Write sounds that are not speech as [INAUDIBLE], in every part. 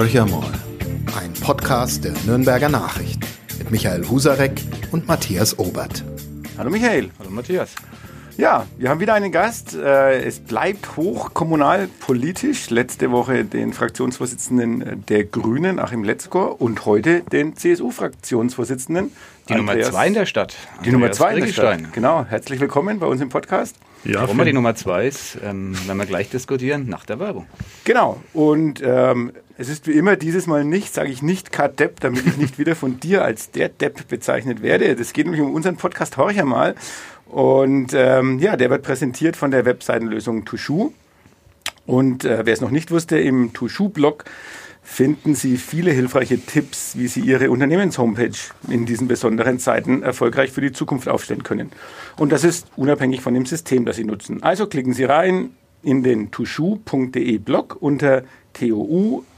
Horcher mal. Ein Podcast der Nürnberger Nachricht mit Michael Husarek und Matthias Obert. Hallo Michael. Hallo Matthias. Ja, wir haben wieder einen Gast. Äh, es bleibt hochkommunalpolitisch. Letzte Woche den Fraktionsvorsitzenden der Grünen, Achim Letzko, und heute den CSU-Fraktionsvorsitzenden. Die Nummer zwei in der Stadt. Die Nummer zwei in der Stadt. Genau. Herzlich willkommen bei uns im Podcast. Ja, Warum wir die Nummer zwei ist, ähm, werden wir gleich diskutieren nach der Werbung. Genau. Und ähm, es ist wie immer dieses Mal nicht, sage ich nicht K-Depp, damit ich nicht wieder von dir als der Depp bezeichnet werde. Das geht nämlich um unseren Podcast Horcher mal. Und ähm, ja, der wird präsentiert von der Webseitenlösung Tushu. Und äh, wer es noch nicht wusste, im Tushu-Blog finden Sie viele hilfreiche Tipps, wie Sie Ihre Unternehmenshomepage in diesen besonderen Zeiten erfolgreich für die Zukunft aufstellen können. Und das ist unabhängig von dem System, das Sie nutzen. Also klicken Sie rein in den tushu.de Blog unter toujou.de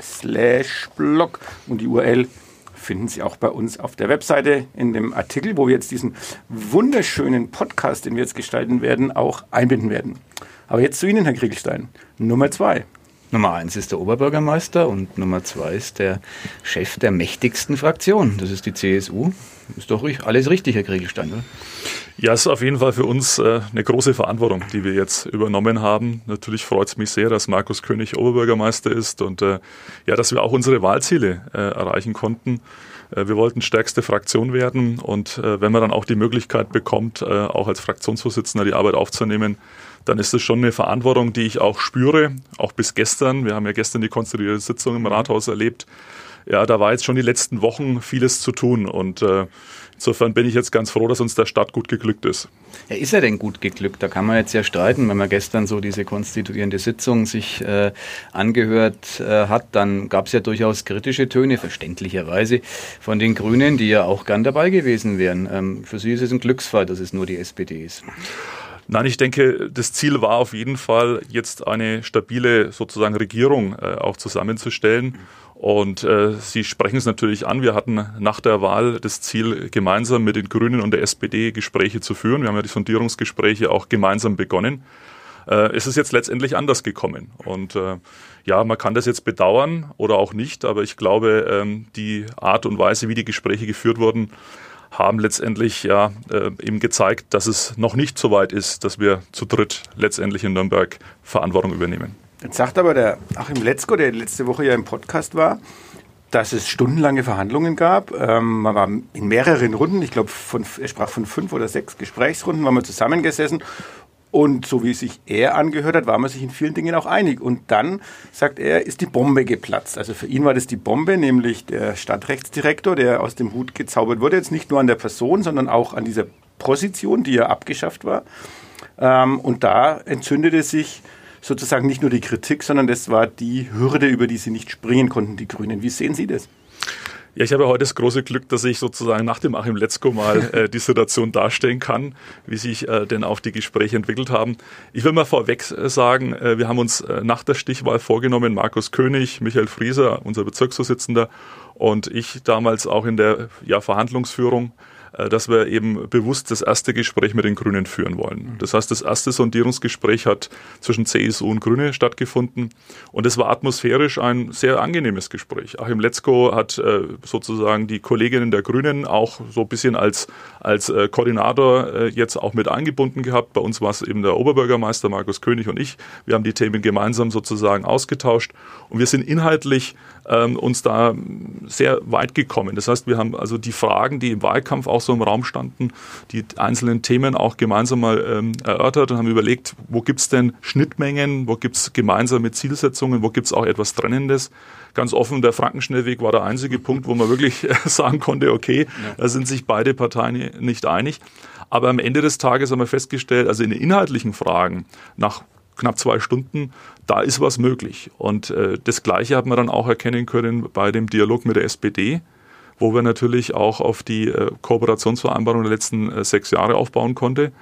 slash blog und die URL finden Sie auch bei uns auf der Webseite in dem Artikel, wo wir jetzt diesen wunderschönen Podcast, den wir jetzt gestalten werden, auch einbinden werden. Aber jetzt zu Ihnen, Herr Kriegelstein. Nummer zwei. Nummer eins ist der Oberbürgermeister und Nummer zwei ist der Chef der mächtigsten Fraktion. Das ist die CSU. Ist doch alles richtig, Herr Kriegelstein, oder? Ja, es ist auf jeden Fall für uns äh, eine große Verantwortung, die wir jetzt übernommen haben. Natürlich freut es mich sehr, dass Markus König Oberbürgermeister ist und äh, ja, dass wir auch unsere Wahlziele äh, erreichen konnten. Wir wollten stärkste Fraktion werden und wenn man dann auch die Möglichkeit bekommt, auch als Fraktionsvorsitzender die Arbeit aufzunehmen, dann ist das schon eine Verantwortung, die ich auch spüre, auch bis gestern. Wir haben ja gestern die konstituierte Sitzung im Rathaus erlebt. Ja, da war jetzt schon die letzten Wochen vieles zu tun und äh, Insofern bin ich jetzt ganz froh, dass uns der Start gut geglückt ist. Ja, ist er denn gut geglückt? Da kann man jetzt ja streiten. Wenn man gestern so diese konstituierende Sitzung sich äh, angehört äh, hat, dann gab es ja durchaus kritische Töne, verständlicherweise, von den Grünen, die ja auch gern dabei gewesen wären. Ähm, für Sie ist es ein Glücksfall, dass es nur die SPD ist. Nein, ich denke, das Ziel war auf jeden Fall, jetzt eine stabile sozusagen Regierung äh, auch zusammenzustellen. Und äh, Sie sprechen es natürlich an. Wir hatten nach der Wahl das Ziel, gemeinsam mit den Grünen und der SPD Gespräche zu führen. Wir haben ja die Sondierungsgespräche auch gemeinsam begonnen. Äh, es ist jetzt letztendlich anders gekommen. Und äh, ja, man kann das jetzt bedauern oder auch nicht, aber ich glaube, ähm, die Art und Weise, wie die Gespräche geführt wurden, haben letztendlich ja äh, eben gezeigt, dass es noch nicht so weit ist, dass wir zu dritt letztendlich in Nürnberg Verantwortung übernehmen. Jetzt sagt aber der Achim Letzko, der letzte Woche ja im Podcast war, dass es stundenlange Verhandlungen gab. Ähm, man war in mehreren Runden, ich glaube, er sprach von fünf oder sechs Gesprächsrunden, waren wir zusammengesessen und so wie sich er angehört hat, war man sich in vielen Dingen auch einig. Und dann, sagt er, ist die Bombe geplatzt. Also für ihn war das die Bombe, nämlich der Stadtrechtsdirektor, der aus dem Hut gezaubert wurde. Jetzt nicht nur an der Person, sondern auch an dieser Position, die ja abgeschafft war. Ähm, und da entzündete sich sozusagen nicht nur die Kritik, sondern das war die Hürde, über die sie nicht springen konnten, die Grünen. Wie sehen Sie das? Ja, ich habe heute das große Glück, dass ich sozusagen nach dem Achim Letzko mal [LAUGHS] äh, die Situation darstellen kann, wie sich äh, denn auch die Gespräche entwickelt haben. Ich will mal vorweg äh, sagen, äh, wir haben uns äh, nach der Stichwahl vorgenommen, Markus König, Michael Frieser, unser Bezirksvorsitzender und ich damals auch in der ja, Verhandlungsführung dass wir eben bewusst das erste Gespräch mit den Grünen führen wollen. Das heißt, das erste Sondierungsgespräch hat zwischen CSU und Grüne stattgefunden und es war atmosphärisch ein sehr angenehmes Gespräch. Achim Letzko hat äh, sozusagen die Kolleginnen der Grünen auch so ein bisschen als, als äh, Koordinator jetzt auch mit eingebunden gehabt. Bei uns war es eben der Oberbürgermeister Markus König und ich. Wir haben die Themen gemeinsam sozusagen ausgetauscht und wir sind inhaltlich ähm, uns da sehr weit gekommen. Das heißt, wir haben also die Fragen, die im Wahlkampf auch so im Raum standen, die einzelnen Themen auch gemeinsam mal ähm, erörtert und haben überlegt, wo gibt es denn Schnittmengen, wo gibt es gemeinsame Zielsetzungen, wo gibt es auch etwas Trennendes. Ganz offen, der Frankenschnellweg war der einzige Punkt, wo man wirklich [LAUGHS] sagen konnte, okay, ja. da sind sich beide Parteien nicht einig. Aber am Ende des Tages haben wir festgestellt, also in den inhaltlichen Fragen, nach knapp zwei Stunden, da ist was möglich. Und äh, das Gleiche hat man dann auch erkennen können bei dem Dialog mit der SPD, wo wir natürlich auch auf die äh, Kooperationsvereinbarung der letzten äh, sechs Jahre aufbauen konnte.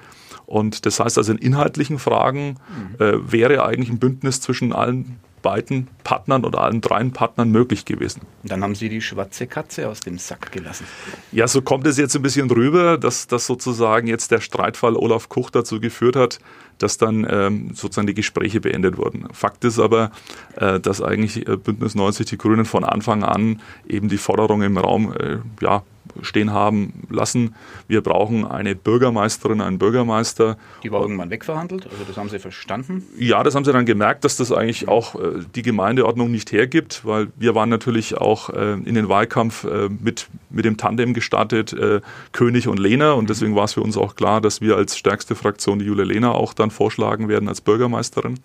Und das heißt also in inhaltlichen Fragen mhm. äh, wäre eigentlich ein Bündnis zwischen allen beiden Partnern oder allen dreien Partnern möglich gewesen. Dann haben Sie die schwarze Katze aus dem Sack gelassen. Ja, so kommt es jetzt ein bisschen rüber, dass, dass sozusagen jetzt der Streitfall Olaf Kuch dazu geführt hat, dass dann ähm, sozusagen die Gespräche beendet wurden. Fakt ist aber, äh, dass eigentlich äh, Bündnis 90 die Grünen von Anfang an eben die Forderung im Raum äh, ja, stehen haben lassen. Wir brauchen eine Bürgermeisterin, einen Bürgermeister. Die war irgendwann wegverhandelt, also das haben Sie verstanden? Ja, das haben sie dann gemerkt, dass das eigentlich auch äh, die Gemeindeordnung nicht hergibt, weil wir waren natürlich auch äh, in den Wahlkampf äh, mit, mit dem Tandem gestartet, äh, König und Lehner und deswegen war es für uns auch klar, dass wir als stärkste Fraktion die Jule Lehner auch dann vorschlagen werden als Bürgermeisterin.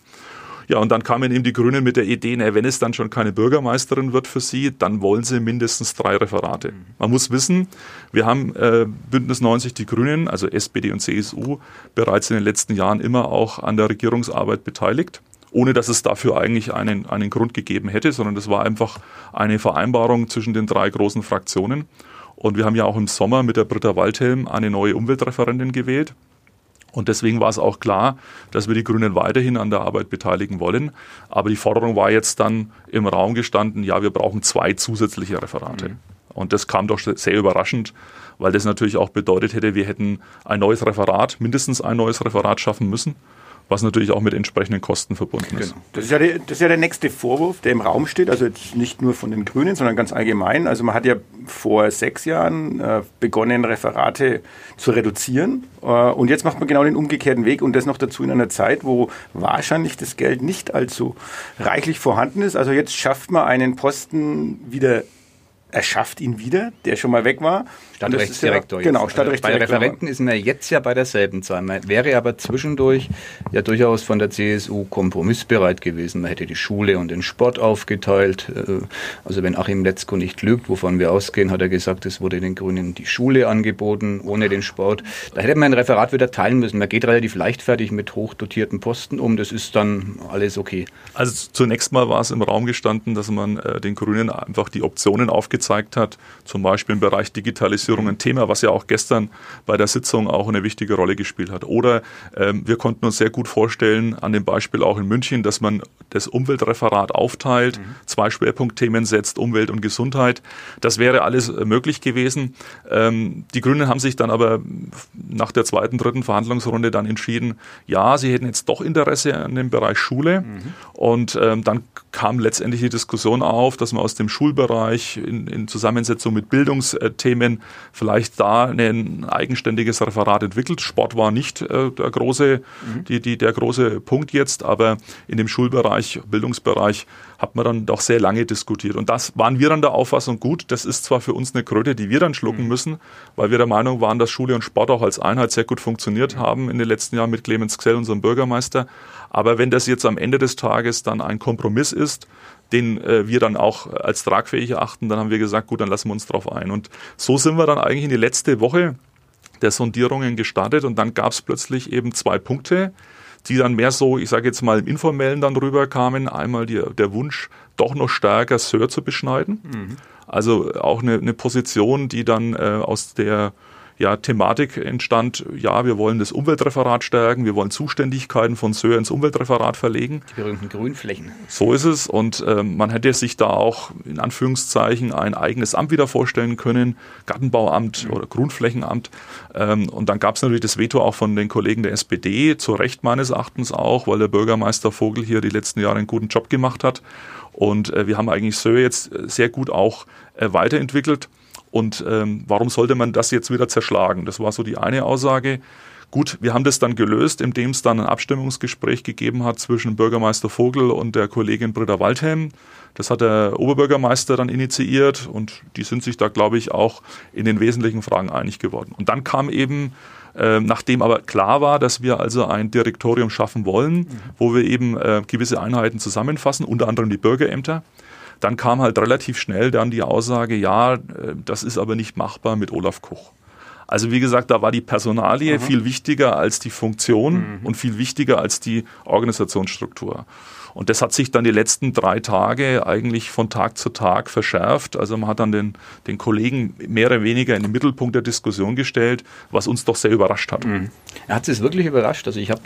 Ja, und dann kamen eben die Grünen mit der Idee, na, wenn es dann schon keine Bürgermeisterin wird für sie, dann wollen sie mindestens drei Referate. Man muss wissen, wir haben äh, Bündnis 90 die Grünen, also SPD und CSU, bereits in den letzten Jahren immer auch an der Regierungsarbeit beteiligt ohne dass es dafür eigentlich einen, einen Grund gegeben hätte, sondern das war einfach eine Vereinbarung zwischen den drei großen Fraktionen. Und wir haben ja auch im Sommer mit der Britta Waldhelm eine neue Umweltreferentin gewählt. Und deswegen war es auch klar, dass wir die Grünen weiterhin an der Arbeit beteiligen wollen. Aber die Forderung war jetzt dann im Raum gestanden, ja, wir brauchen zwei zusätzliche Referate. Mhm. Und das kam doch sehr überraschend, weil das natürlich auch bedeutet hätte, wir hätten ein neues Referat, mindestens ein neues Referat schaffen müssen was natürlich auch mit entsprechenden Kosten verbunden ist. Genau. Das, ist ja der, das ist ja der nächste Vorwurf, der im Raum steht, also nicht nur von den Grünen, sondern ganz allgemein. Also man hat ja vor sechs Jahren äh, begonnen, Referate zu reduzieren äh, und jetzt macht man genau den umgekehrten Weg und das noch dazu in einer Zeit, wo wahrscheinlich das Geld nicht allzu reichlich vorhanden ist. Also jetzt schafft man einen Posten wieder er schafft ihn wieder, der schon mal weg war. Stadtrechtsdirektor. Ja, genau, also Stadtrechtsdirektor. bei der Referenten ist man jetzt ja bei derselben Zahl. Man wäre aber zwischendurch ja durchaus von der CSU kompromissbereit gewesen. Man hätte die Schule und den Sport aufgeteilt. Äh, also wenn Achim Letzko nicht lügt, wovon wir ausgehen, hat er gesagt, es wurde den Grünen die Schule angeboten, ohne den Sport. Da hätte man ein Referat wieder teilen müssen. Man geht relativ leichtfertig mit hochdotierten Posten um. Das ist dann alles okay. Also zunächst mal war es im Raum gestanden, dass man äh, den Grünen einfach die Optionen aufgeteilt gezeigt hat, zum Beispiel im Bereich Digitalisierung ein Thema, was ja auch gestern bei der Sitzung auch eine wichtige Rolle gespielt hat. Oder ähm, wir konnten uns sehr gut vorstellen, an dem Beispiel auch in München, dass man das Umweltreferat aufteilt, mhm. zwei Schwerpunktthemen setzt, Umwelt und Gesundheit. Das wäre alles äh, möglich gewesen. Ähm, die Grünen haben sich dann aber nach der zweiten, dritten Verhandlungsrunde dann entschieden, ja, sie hätten jetzt doch Interesse an dem Bereich Schule. Mhm. Und ähm, dann kam letztendlich die Diskussion auf, dass man aus dem Schulbereich in, in Zusammensetzung mit Bildungsthemen vielleicht da ein eigenständiges Referat entwickelt. Sport war nicht äh, der, große, mhm. die, die, der große Punkt jetzt, aber in dem Schulbereich, Bildungsbereich hat man dann doch sehr lange diskutiert. Und das waren wir dann der Auffassung, gut, das ist zwar für uns eine Kröte, die wir dann schlucken mhm. müssen, weil wir der Meinung waren, dass Schule und Sport auch als Einheit sehr gut funktioniert mhm. haben in den letzten Jahren mit Clemens Xell, unserem Bürgermeister. Aber wenn das jetzt am Ende des Tages dann ein Kompromiss ist, den äh, wir dann auch als tragfähig erachten, dann haben wir gesagt, gut, dann lassen wir uns drauf ein. Und so sind wir dann eigentlich in die letzte Woche der Sondierungen gestartet und dann gab es plötzlich eben zwei Punkte, die dann mehr so, ich sage jetzt mal im Informellen dann rüberkamen. Einmal die, der Wunsch, doch noch stärker Sir zu beschneiden. Mhm. Also auch eine, eine Position, die dann äh, aus der ja, Thematik entstand, ja, wir wollen das Umweltreferat stärken, wir wollen Zuständigkeiten von SÖR ins Umweltreferat verlegen. Die berühmten Grünflächen. So ist es und äh, man hätte sich da auch in Anführungszeichen ein eigenes Amt wieder vorstellen können, Gartenbauamt mhm. oder Grünflächenamt. Ähm, und dann gab es natürlich das Veto auch von den Kollegen der SPD, zu Recht meines Erachtens auch, weil der Bürgermeister Vogel hier die letzten Jahre einen guten Job gemacht hat. Und äh, wir haben eigentlich SÖR jetzt sehr gut auch äh, weiterentwickelt. Und ähm, warum sollte man das jetzt wieder zerschlagen? Das war so die eine Aussage. Gut, wir haben das dann gelöst, indem es dann ein Abstimmungsgespräch gegeben hat zwischen Bürgermeister Vogel und der Kollegin Britta Waldhelm. Das hat der Oberbürgermeister dann initiiert und die sind sich da, glaube ich, auch in den wesentlichen Fragen einig geworden. Und dann kam eben, äh, nachdem aber klar war, dass wir also ein Direktorium schaffen wollen, mhm. wo wir eben äh, gewisse Einheiten zusammenfassen, unter anderem die Bürgerämter, dann kam halt relativ schnell dann die Aussage, ja, äh, das ist aber nicht machbar mit Olaf Koch. Also wie gesagt, da war die Personalie Aha. viel wichtiger als die Funktion mhm. und viel wichtiger als die Organisationsstruktur. Und das hat sich dann die letzten drei Tage eigentlich von Tag zu Tag verschärft. Also man hat dann den, den Kollegen mehr oder weniger in den Mittelpunkt der Diskussion gestellt, was uns doch sehr überrascht hat. Mhm. Hat es wirklich überrascht? Also ich habe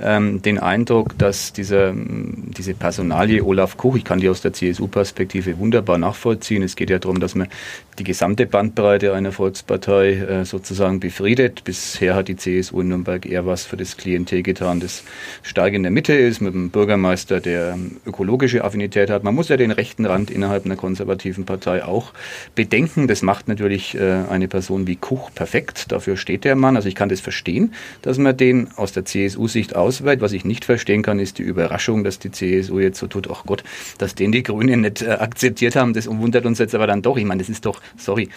ähm, den Eindruck, dass diese, diese Personalie Olaf Koch, ich kann die aus der CSU-Perspektive wunderbar nachvollziehen. Es geht ja darum, dass man die gesamte Bandbreite einer Volkspartei äh, sozusagen befriedet. Bisher hat die CSU in Nürnberg eher was für das Klientel getan, das stark in der Mitte ist, mit einem Bürgermeister, der ökologische Affinität hat. Man muss ja den rechten Rand innerhalb einer konservativen Partei auch bedenken. Das macht natürlich äh, eine Person wie Kuch perfekt. Dafür steht der Mann. Also ich kann das verstehen, dass man den aus der CSU-Sicht ausweitet. Was ich nicht verstehen kann, ist die Überraschung, dass die CSU jetzt so tut, ach Gott, dass den die Grünen nicht äh, akzeptiert haben. Das wundert uns jetzt aber dann doch. Ich meine, das ist doch, sorry,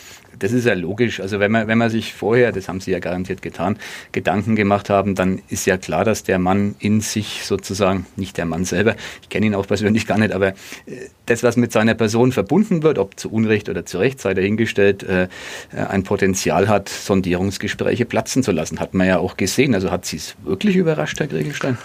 das ist ja logisch. Also wenn man, wenn man sich vorher, das haben Sie ja garantiert getan, Gedanken gemacht haben, dann ist ja klar, dass der Mann in sich sozusagen, nicht der Mann selber, ich kenne ihn auch persönlich gar nicht, aber äh, das, was mit seiner Person verbunden wird, ob zu Unrecht oder zu Recht, sei dahingestellt, äh, ein Potenzial hat, Sondierungsgespräche platzen zu lassen. Hat man ja auch gesehen. Also hat Sie es wirklich überrascht, Herr Gregelstein?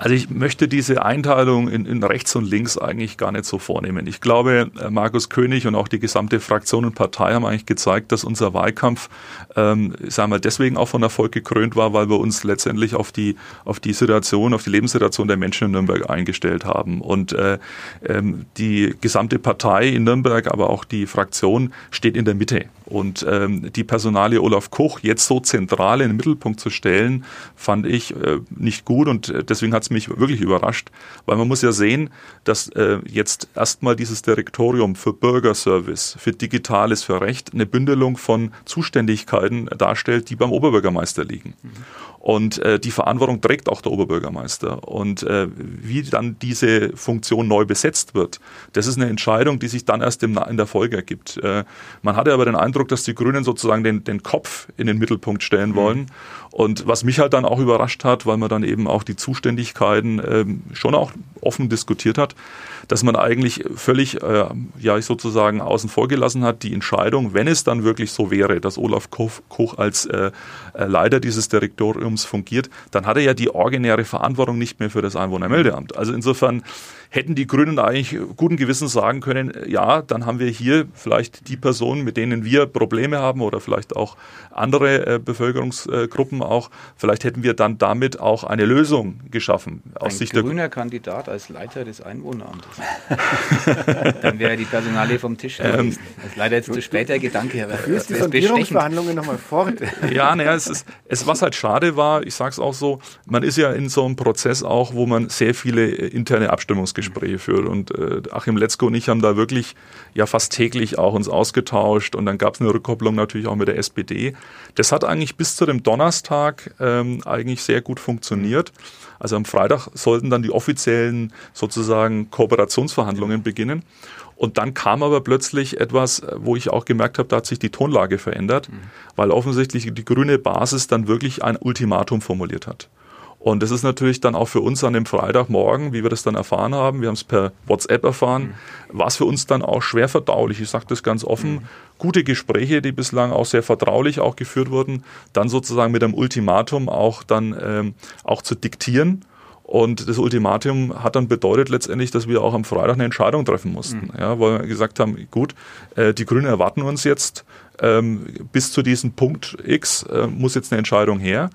Also ich möchte diese Einteilung in, in, rechts und links eigentlich gar nicht so vornehmen. Ich glaube, äh, Markus König und auch die gesamte Fraktion und Partei haben eigentlich gezeigt, dass unser Wahlkampf, ähm, sagen wir, deswegen auch von Erfolg gekrönt war, weil wir uns letztendlich auf die, auf die Situation, auf die Lebenssituation der Menschen in Nürnberg eingestellt haben. Und äh, ähm, die gesamte Partei in Nürnberg, aber auch die Fraktion steht in der Mitte. Und ähm, die Personalie Olaf Koch jetzt so zentral in den Mittelpunkt zu stellen, fand ich äh, nicht gut und äh, deswegen hat mich wirklich überrascht, weil man muss ja sehen, dass äh, jetzt erstmal dieses Direktorium für Bürgerservice, für Digitales, für Recht eine Bündelung von Zuständigkeiten darstellt, die beim Oberbürgermeister liegen. Mhm. Und äh, die Verantwortung trägt auch der Oberbürgermeister. Und äh, wie dann diese Funktion neu besetzt wird, das ist eine Entscheidung, die sich dann erst im, in der Folge ergibt. Äh, man hatte aber den Eindruck, dass die Grünen sozusagen den, den Kopf in den Mittelpunkt stellen mhm. wollen. Und was mich halt dann auch überrascht hat, weil man dann eben auch die Zuständigkeiten ähm, schon auch offen diskutiert hat, dass man eigentlich völlig, äh, ja, sozusagen außen vor gelassen hat, die Entscheidung, wenn es dann wirklich so wäre, dass Olaf Koch, Koch als äh, äh, Leiter dieses Direktoriums fungiert, dann hat er ja die originäre Verantwortung nicht mehr für das Einwohnermeldeamt. Also insofern hätten die Grünen eigentlich guten Gewissens sagen können, ja, dann haben wir hier vielleicht die Personen, mit denen wir Probleme haben oder vielleicht auch andere äh, Bevölkerungsgruppen auch, vielleicht hätten wir dann damit auch eine Lösung geschaffen. Aus Ein Sicht grüner Kandidat als Leiter des Einwohneramtes. [LAUGHS] dann wäre die Personalie vom Tisch ähm, Das ist leider jetzt zu spät der Gedanke. Aber Führst die Sondierungsverhandlungen nochmal fort? ja, naja, es ist, es, was halt schade war, ich sage es auch so, man ist ja in so einem Prozess auch, wo man sehr viele interne Abstimmungsgespräche Gespräche führt. Und äh, Achim Letzko und ich haben da wirklich ja fast täglich auch uns ausgetauscht und dann gab es eine Rückkopplung natürlich auch mit der SPD. Das hat eigentlich bis zu dem Donnerstag ähm, eigentlich sehr gut funktioniert. Also am Freitag sollten dann die offiziellen sozusagen Kooperationsverhandlungen beginnen. Und dann kam aber plötzlich etwas, wo ich auch gemerkt habe, da hat sich die Tonlage verändert, mhm. weil offensichtlich die grüne Basis dann wirklich ein Ultimatum formuliert hat. Und das ist natürlich dann auch für uns an dem Freitagmorgen, wie wir das dann erfahren haben, wir haben es per WhatsApp erfahren, mhm. war es für uns dann auch schwer verdaulich. Ich sage das ganz offen. Mhm. Gute Gespräche, die bislang auch sehr vertraulich auch geführt wurden, dann sozusagen mit einem Ultimatum auch dann ähm, auch zu diktieren. Und das Ultimatum hat dann bedeutet letztendlich, dass wir auch am Freitag eine Entscheidung treffen mussten. Mhm. Ja, weil wir gesagt haben, gut, äh, die Grünen erwarten uns jetzt, ähm, bis zu diesem Punkt X äh, muss jetzt eine Entscheidung her.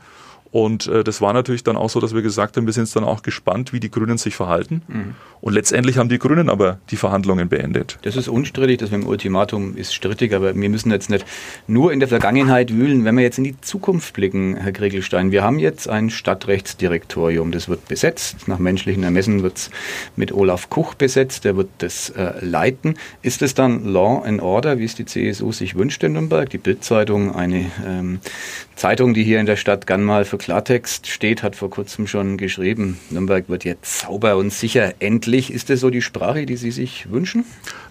Und äh, das war natürlich dann auch so, dass wir gesagt haben, wir sind dann auch gespannt, wie die Grünen sich verhalten. Mhm. Und letztendlich haben die Grünen aber die Verhandlungen beendet. Das ist unstrittig, das mit dem Ultimatum ist strittig, aber wir müssen jetzt nicht nur in der Vergangenheit wühlen, wenn wir jetzt in die Zukunft blicken, Herr Kriegelstein. Wir haben jetzt ein Stadtrechtsdirektorium, das wird besetzt. Nach menschlichen Ermessen wird es mit Olaf Kuch besetzt, der wird das äh, leiten. Ist es dann Law and Order, wie es die CSU sich wünscht in Nürnberg? Die Bildzeitung, eine ähm, Zeitung, die hier in der Stadt gern mal für Klartext steht, hat vor kurzem schon geschrieben, Nürnberg wird jetzt sauber und sicher endlich. Ist das so die Sprache, die Sie sich wünschen?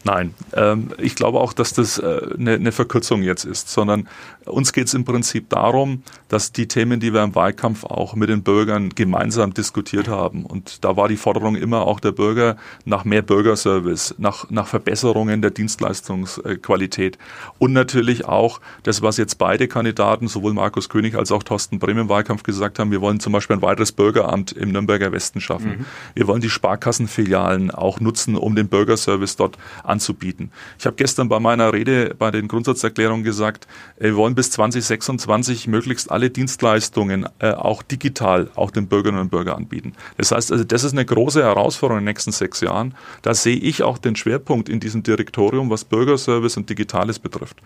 Nein, ähm, ich glaube auch, dass das äh, eine, eine Verkürzung jetzt ist, sondern uns geht es im Prinzip darum, dass die Themen, die wir im Wahlkampf auch mit den Bürgern gemeinsam diskutiert haben, und da war die Forderung immer auch der Bürger nach mehr Bürgerservice, nach, nach Verbesserungen der Dienstleistungsqualität und natürlich auch das, was jetzt beide Kandidaten, sowohl Markus König als auch Thorsten Brehm im Wahlkampf gesagt haben, wir wollen zum Beispiel ein weiteres Bürgeramt im Nürnberger Westen schaffen. Mhm. Wir wollen die Sparkassenfilialen auch nutzen, um den Bürgerservice dort anzubieten. Ich habe gestern bei meiner Rede bei den Grundsatzerklärungen gesagt, äh, wir wollen bis 2026 möglichst alle Dienstleistungen äh, auch digital auch den Bürgerinnen und Bürgern anbieten. Das heißt also, das ist eine große Herausforderung in den nächsten sechs Jahren. Da sehe ich auch den Schwerpunkt in diesem Direktorium, was Bürgerservice und Digitales betrifft.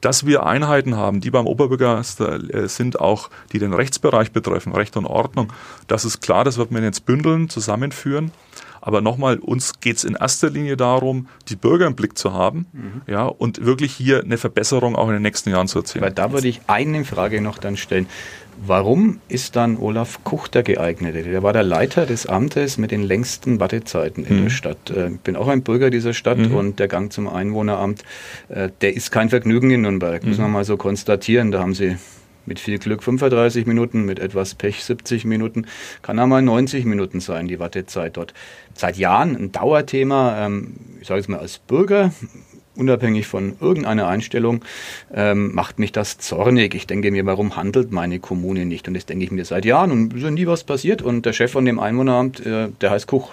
Dass wir Einheiten haben, die beim Oberbürgermeister äh, sind, auch die den Rechtsbereich betreffen, Recht und Ordnung, das ist klar, das wird man jetzt bündeln, zusammenführen. Aber nochmal, uns geht es in erster Linie darum, die Bürger im Blick zu haben mhm. ja, und wirklich hier eine Verbesserung auch in den nächsten Jahren zu erzielen. Weil da würde ich eine Frage noch dann stellen. Warum ist dann Olaf Kuch der geeignete? Der war der Leiter des Amtes mit den längsten Wartezeiten in mhm. der Stadt. Äh, ich bin auch ein Bürger dieser Stadt mhm. und der Gang zum Einwohneramt, äh, der ist kein Vergnügen in Nürnberg, mhm. muss man mal so konstatieren. Da haben sie mit viel Glück 35 Minuten, mit etwas Pech 70 Minuten, kann einmal 90 Minuten sein, die Wartezeit dort. Seit Jahren ein Dauerthema, ähm, ich sage es mal als Bürger, unabhängig von irgendeiner Einstellung, ähm, macht mich das zornig. Ich denke mir, warum handelt meine Kommune nicht? Und das denke ich mir seit Jahren und ist nie was passiert. Und der Chef von dem Einwohneramt, äh, der heißt Kuch.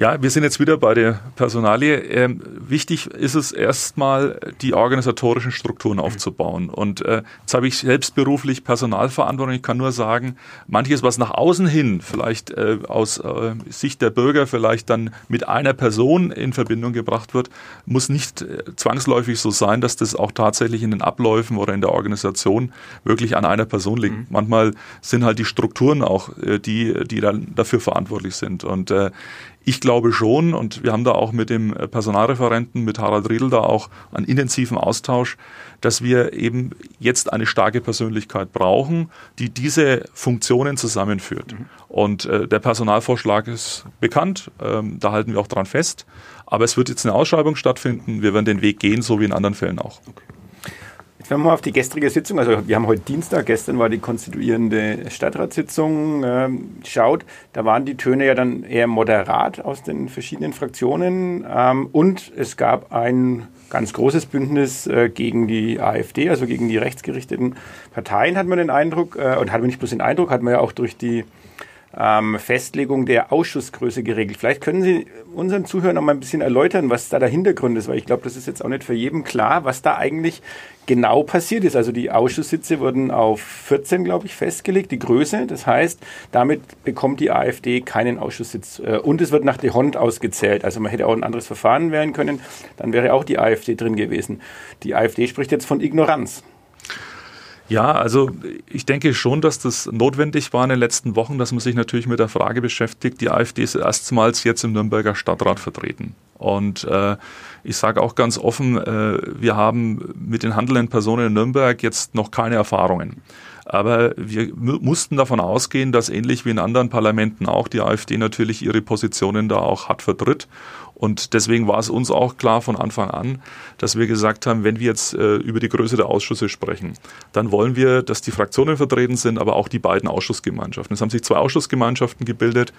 Ja, wir sind jetzt wieder bei der Personalie. Ähm, wichtig ist es erstmal, die organisatorischen Strukturen aufzubauen. Und äh, jetzt habe ich selbst beruflich Personalverantwortung. Ich kann nur sagen, manches, was nach außen hin vielleicht äh, aus äh, Sicht der Bürger vielleicht dann mit einer Person in Verbindung gebracht wird, muss nicht äh, zwangsläufig so sein, dass das auch tatsächlich in den Abläufen oder in der Organisation wirklich an einer Person liegt. Mhm. Manchmal sind halt die Strukturen auch äh, die, die dann dafür verantwortlich sind. Und äh, ich glaube schon, und wir haben da auch mit dem Personalreferenten, mit Harald Riedl da auch einen intensiven Austausch, dass wir eben jetzt eine starke Persönlichkeit brauchen, die diese Funktionen zusammenführt. Mhm. Und äh, der Personalvorschlag ist bekannt, ähm, da halten wir auch dran fest. Aber es wird jetzt eine Ausschreibung stattfinden. Wir werden den Weg gehen, so wie in anderen Fällen auch. Okay. Wenn man mal auf die gestrige Sitzung, also wir haben heute Dienstag, gestern war die konstituierende Stadtratssitzung, äh, schaut, da waren die Töne ja dann eher moderat aus den verschiedenen Fraktionen ähm, und es gab ein ganz großes Bündnis äh, gegen die AfD, also gegen die rechtsgerichteten Parteien, hat man den Eindruck, äh, und hat man nicht bloß den Eindruck, hat man ja auch durch die ähm, Festlegung der Ausschussgröße geregelt. Vielleicht können Sie unseren Zuhörern noch mal ein bisschen erläutern, was da der Hintergrund ist, weil ich glaube, das ist jetzt auch nicht für jeden klar, was da eigentlich genau passiert ist. Also die Ausschusssitze wurden auf 14, glaube ich, festgelegt, die Größe. Das heißt, damit bekommt die AfD keinen Ausschusssitz. Äh, und es wird nach der Hond ausgezählt. Also man hätte auch ein anderes Verfahren wählen können. Dann wäre auch die AfD drin gewesen. Die AfD spricht jetzt von Ignoranz. Ja, also ich denke schon, dass das notwendig war in den letzten Wochen, dass man sich natürlich mit der Frage beschäftigt. Die AfD ist erstmals jetzt im Nürnberger Stadtrat vertreten. Und äh, ich sage auch ganz offen, äh, wir haben mit den handelnden Personen in Nürnberg jetzt noch keine Erfahrungen. Aber wir mussten davon ausgehen, dass ähnlich wie in anderen Parlamenten auch die AfD natürlich ihre Positionen da auch hat vertritt. Und deswegen war es uns auch klar von Anfang an, dass wir gesagt haben, wenn wir jetzt äh, über die Größe der Ausschüsse sprechen, dann wollen wir, dass die Fraktionen vertreten sind, aber auch die beiden Ausschussgemeinschaften. Es haben sich zwei Ausschussgemeinschaften gebildet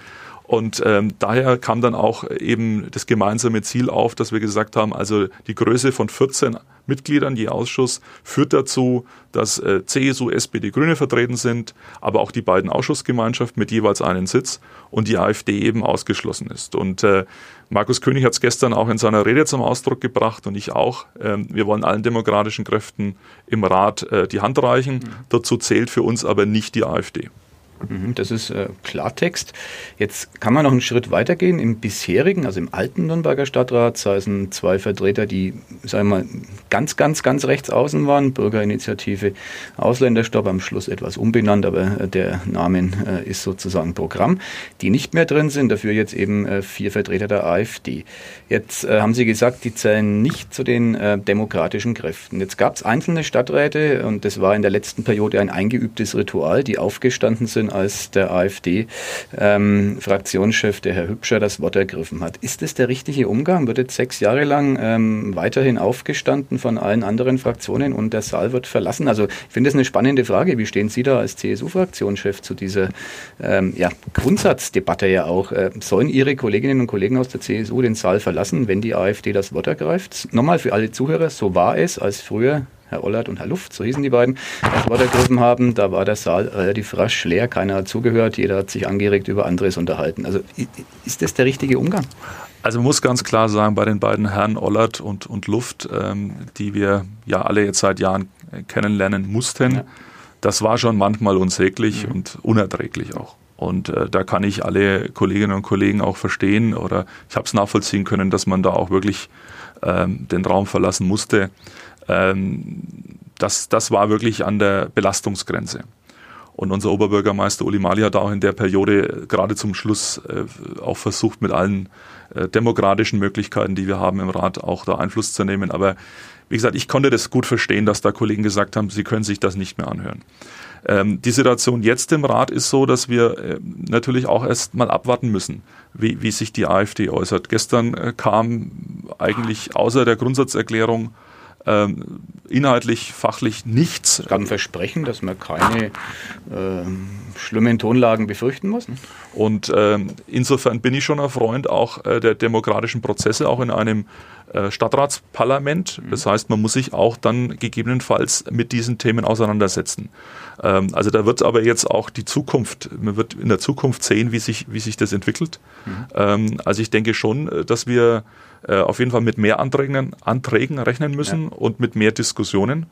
und ähm, daher kam dann auch eben das gemeinsame Ziel auf, dass wir gesagt haben, also die Größe von 14 Mitgliedern je Ausschuss führt dazu, dass äh, CSU, SPD, Grüne vertreten sind, aber auch die beiden Ausschussgemeinschaften mit jeweils einen Sitz und die AfD eben ausgeschlossen ist. Und äh, Markus König hat es gestern auch in seiner Rede zum Ausdruck gebracht und ich auch. Ähm, wir wollen allen demokratischen Kräften im Rat äh, die Hand reichen. Mhm. Dazu zählt für uns aber nicht die AfD. Mhm, das ist äh, Klartext. Jetzt kann man noch einen Schritt weitergehen. Im bisherigen, also im alten Nürnberger Stadtrat, saßen zwei Vertreter, die, sagen wir mal, ganz, ganz, ganz rechts außen waren. Bürgerinitiative Ausländerstopp, am Schluss etwas umbenannt, aber äh, der Name äh, ist sozusagen Programm. Die nicht mehr drin sind, dafür jetzt eben vier Vertreter der AfD. Jetzt haben Sie gesagt, die zählen nicht zu den demokratischen Kräften. Jetzt gab es einzelne Stadträte, und das war in der letzten Periode ein eingeübtes Ritual, die aufgestanden sind als der AfD-Fraktionschef, ähm, der Herr Hübscher, das Wort ergriffen hat. Ist das der richtige Umgang? Wird jetzt sechs Jahre lang ähm, weiterhin aufgestanden von allen anderen Fraktionen und der Saal wird verlassen? Also ich finde das eine spannende Frage. Wie stehen Sie da als CSU-Fraktionschef zu dieser ähm, ja, Grundsatzdebatte ja auch? Äh, sollen Ihre Kolleginnen und Kollegen aus der CSU den Saal verlassen, wenn die AfD das Wort ergreift? Nochmal für alle Zuhörer, so war es, als früher Herr Ollert und Herr Luft, so hießen die beiden, das Wort ergriffen haben. Da war der Saal relativ rasch leer, keiner hat zugehört, jeder hat sich angeregt über anderes unterhalten. Also ist das der richtige Umgang? Also man muss ganz klar sagen, bei den beiden Herren Ollert und, und Luft, ähm, die wir ja alle jetzt seit Jahren kennenlernen mussten, ja. das war schon manchmal unsäglich mhm. und unerträglich auch. Und äh, da kann ich alle Kolleginnen und Kollegen auch verstehen oder ich habe es nachvollziehen können, dass man da auch wirklich ähm, den Raum verlassen musste. Ähm, das, das war wirklich an der Belastungsgrenze. Und unser Oberbürgermeister Uli Mali hat auch in der Periode gerade zum Schluss äh, auch versucht, mit allen äh, demokratischen Möglichkeiten, die wir haben im Rat, auch da Einfluss zu nehmen. Aber wie gesagt, ich konnte das gut verstehen, dass da Kollegen gesagt haben, sie können sich das nicht mehr anhören. Ähm, die Situation jetzt im Rat ist so, dass wir äh, natürlich auch erst mal abwarten müssen, wie, wie sich die AfD äußert. Gestern äh, kam eigentlich außer der Grundsatzerklärung ähm, inhaltlich, fachlich nichts. Es gab ein Versprechen, dass man keine äh, schlimmen Tonlagen befürchten muss. Ne? Und ähm, insofern bin ich schon ein Freund auch äh, der demokratischen Prozesse, auch in einem äh, Stadtratsparlament. Mhm. Das heißt, man muss sich auch dann gegebenenfalls mit diesen Themen auseinandersetzen. Ähm, also da wird aber jetzt auch die Zukunft, man wird in der Zukunft sehen, wie sich, wie sich das entwickelt. Mhm. Ähm, also ich denke schon, äh, dass wir äh, auf jeden Fall mit mehr Anträgen, Anträgen rechnen müssen ja. und mit mehr Diskussionen.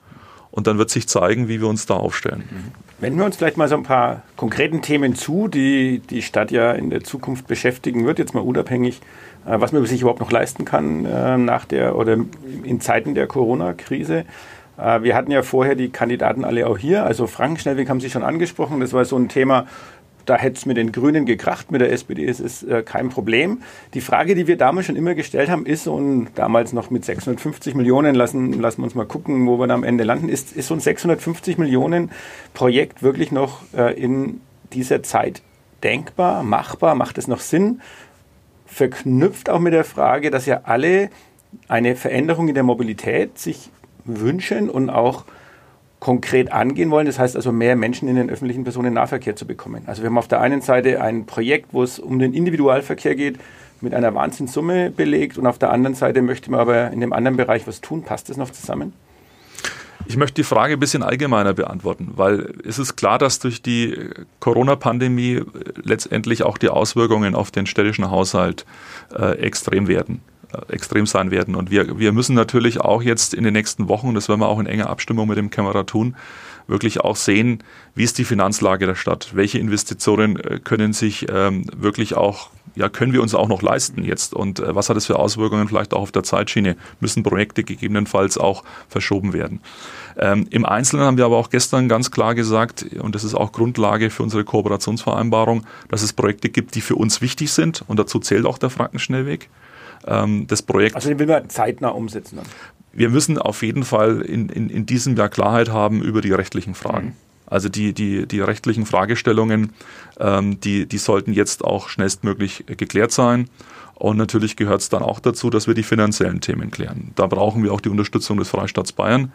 Und dann wird sich zeigen, wie wir uns da aufstellen. Mhm. Wenden wir uns vielleicht mal so ein paar konkreten Themen zu, die die Stadt ja in der Zukunft beschäftigen wird, jetzt mal unabhängig, äh, was man sich überhaupt noch leisten kann äh, nach der oder in Zeiten der Corona-Krise. Wir hatten ja vorher die Kandidaten alle auch hier. Also Frankenschnellweg haben Sie schon angesprochen. Das war so ein Thema, da hätte es mit den Grünen gekracht, mit der SPD ist es äh, kein Problem. Die Frage, die wir damals schon immer gestellt haben, ist, und damals noch mit 650 Millionen, lassen, lassen wir uns mal gucken, wo wir da am Ende landen, ist, ist so ein 650 Millionen Projekt wirklich noch äh, in dieser Zeit denkbar, machbar, macht es noch Sinn? Verknüpft auch mit der Frage, dass ja alle eine Veränderung in der Mobilität sich wünschen und auch konkret angehen wollen. Das heißt also, mehr Menschen in den öffentlichen Personennahverkehr zu bekommen. Also wir haben auf der einen Seite ein Projekt, wo es um den Individualverkehr geht, mit einer Wahnsinnssumme belegt und auf der anderen Seite möchte man aber in dem anderen Bereich was tun. Passt das noch zusammen? Ich möchte die Frage ein bisschen allgemeiner beantworten, weil es ist klar, dass durch die Corona-Pandemie letztendlich auch die Auswirkungen auf den städtischen Haushalt äh, extrem werden. Extrem sein werden. Und wir, wir müssen natürlich auch jetzt in den nächsten Wochen, das werden wir auch in enger Abstimmung mit dem Kämmerer tun, wirklich auch sehen, wie ist die Finanzlage der Stadt? Welche Investitionen äh, können sich ähm, wirklich auch, ja, können wir uns auch noch leisten jetzt? Und äh, was hat es für Auswirkungen vielleicht auch auf der Zeitschiene? Müssen Projekte gegebenenfalls auch verschoben werden? Ähm, Im Einzelnen haben wir aber auch gestern ganz klar gesagt, und das ist auch Grundlage für unsere Kooperationsvereinbarung, dass es Projekte gibt, die für uns wichtig sind. Und dazu zählt auch der Frankenschnellweg ähm, das Projekt. Also den will man zeitnah umsetzen. Dann. Wir müssen auf jeden Fall in, in, in diesem Jahr Klarheit haben über die rechtlichen Fragen. Mhm. Also die, die, die rechtlichen Fragestellungen, ähm, die, die sollten jetzt auch schnellstmöglich geklärt sein. Und natürlich gehört es dann auch dazu, dass wir die finanziellen Themen klären. Da brauchen wir auch die Unterstützung des Freistaats Bayern.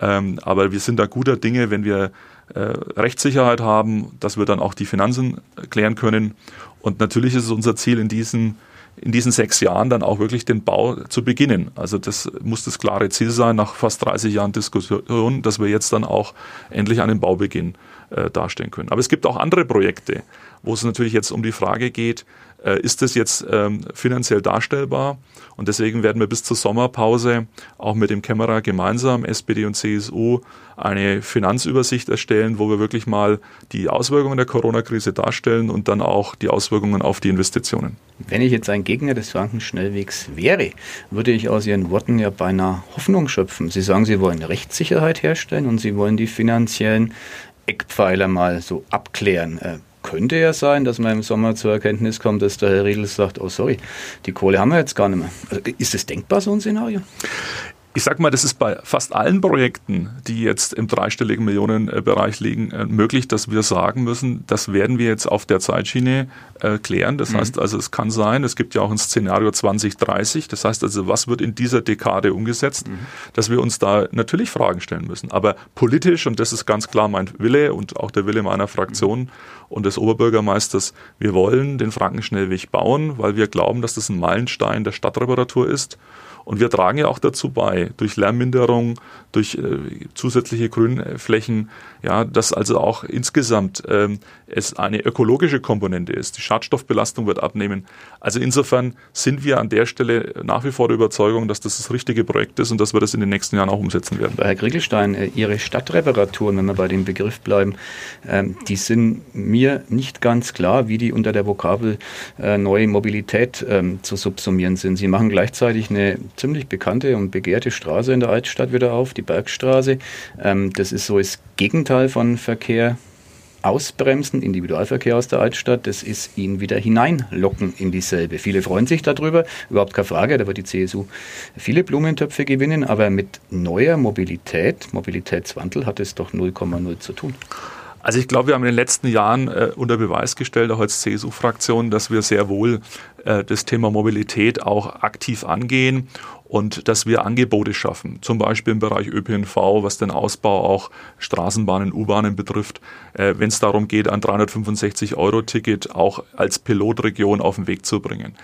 Ähm, aber wir sind da guter Dinge, wenn wir äh, Rechtssicherheit haben, dass wir dann auch die Finanzen klären können. Und natürlich ist es unser Ziel in diesen in diesen sechs Jahren dann auch wirklich den Bau zu beginnen. Also das muss das klare Ziel sein, nach fast 30 Jahren Diskussion, dass wir jetzt dann auch endlich einen Baubeginn äh, darstellen können. Aber es gibt auch andere Projekte, wo es natürlich jetzt um die Frage geht, äh, ist das jetzt ähm, finanziell darstellbar? Und deswegen werden wir bis zur Sommerpause auch mit dem Kämmerer gemeinsam, SPD und CSU, eine Finanzübersicht erstellen, wo wir wirklich mal die Auswirkungen der Corona-Krise darstellen und dann auch die Auswirkungen auf die Investitionen. Wenn ich jetzt ein Gegner des Frankenschnellwegs wäre, würde ich aus Ihren Worten ja beinahe Hoffnung schöpfen. Sie sagen, Sie wollen Rechtssicherheit herstellen und Sie wollen die finanziellen Eckpfeiler mal so abklären. Könnte ja sein, dass man im Sommer zur Erkenntnis kommt, dass der Herr Riedel sagt, oh sorry, die Kohle haben wir jetzt gar nicht mehr. Also ist es denkbar, so ein Szenario? Ich sag mal, das ist bei fast allen Projekten, die jetzt im dreistelligen Millionenbereich liegen, äh, möglich, dass wir sagen müssen, das werden wir jetzt auf der Zeitschiene äh, klären. Das mhm. heißt also, es kann sein, es gibt ja auch ein Szenario 2030. Das heißt also, was wird in dieser Dekade umgesetzt, mhm. dass wir uns da natürlich Fragen stellen müssen. Aber politisch, und das ist ganz klar mein Wille und auch der Wille meiner Fraktion mhm. und des Oberbürgermeisters, wir wollen den Frankenschnellweg bauen, weil wir glauben, dass das ein Meilenstein der Stadtreparatur ist. Und wir tragen ja auch dazu bei, durch Lärmminderung, durch äh, zusätzliche Grünflächen, ja, dass also auch insgesamt ähm, es eine ökologische Komponente ist. Die Schadstoffbelastung wird abnehmen. Also insofern sind wir an der Stelle nach wie vor der Überzeugung, dass das das richtige Projekt ist und dass wir das in den nächsten Jahren auch umsetzen werden. Herr Kriegelstein, äh, Ihre Stadtreparaturen, wenn wir bei dem Begriff bleiben, ähm, die sind mir nicht ganz klar, wie die unter der Vokabel äh, neue Mobilität ähm, zu subsumieren sind. Sie machen gleichzeitig eine ziemlich bekannte und begehrte Straße in der Altstadt wieder auf, die Bergstraße. Ähm, das ist so das Gegenteil von Verkehr ausbremsen, Individualverkehr aus der Altstadt, das ist ihn wieder hineinlocken in dieselbe. Viele freuen sich darüber, überhaupt keine Frage, da wird die CSU viele Blumentöpfe gewinnen, aber mit neuer Mobilität, Mobilitätswandel hat es doch 0,0 zu tun. Also ich glaube, wir haben in den letzten Jahren äh, unter Beweis gestellt, auch als CSU-Fraktion, dass wir sehr wohl äh, das Thema Mobilität auch aktiv angehen und dass wir Angebote schaffen, zum Beispiel im Bereich ÖPNV, was den Ausbau auch Straßenbahnen, U-Bahnen betrifft, äh, wenn es darum geht, ein 365-Euro-Ticket auch als Pilotregion auf den Weg zu bringen.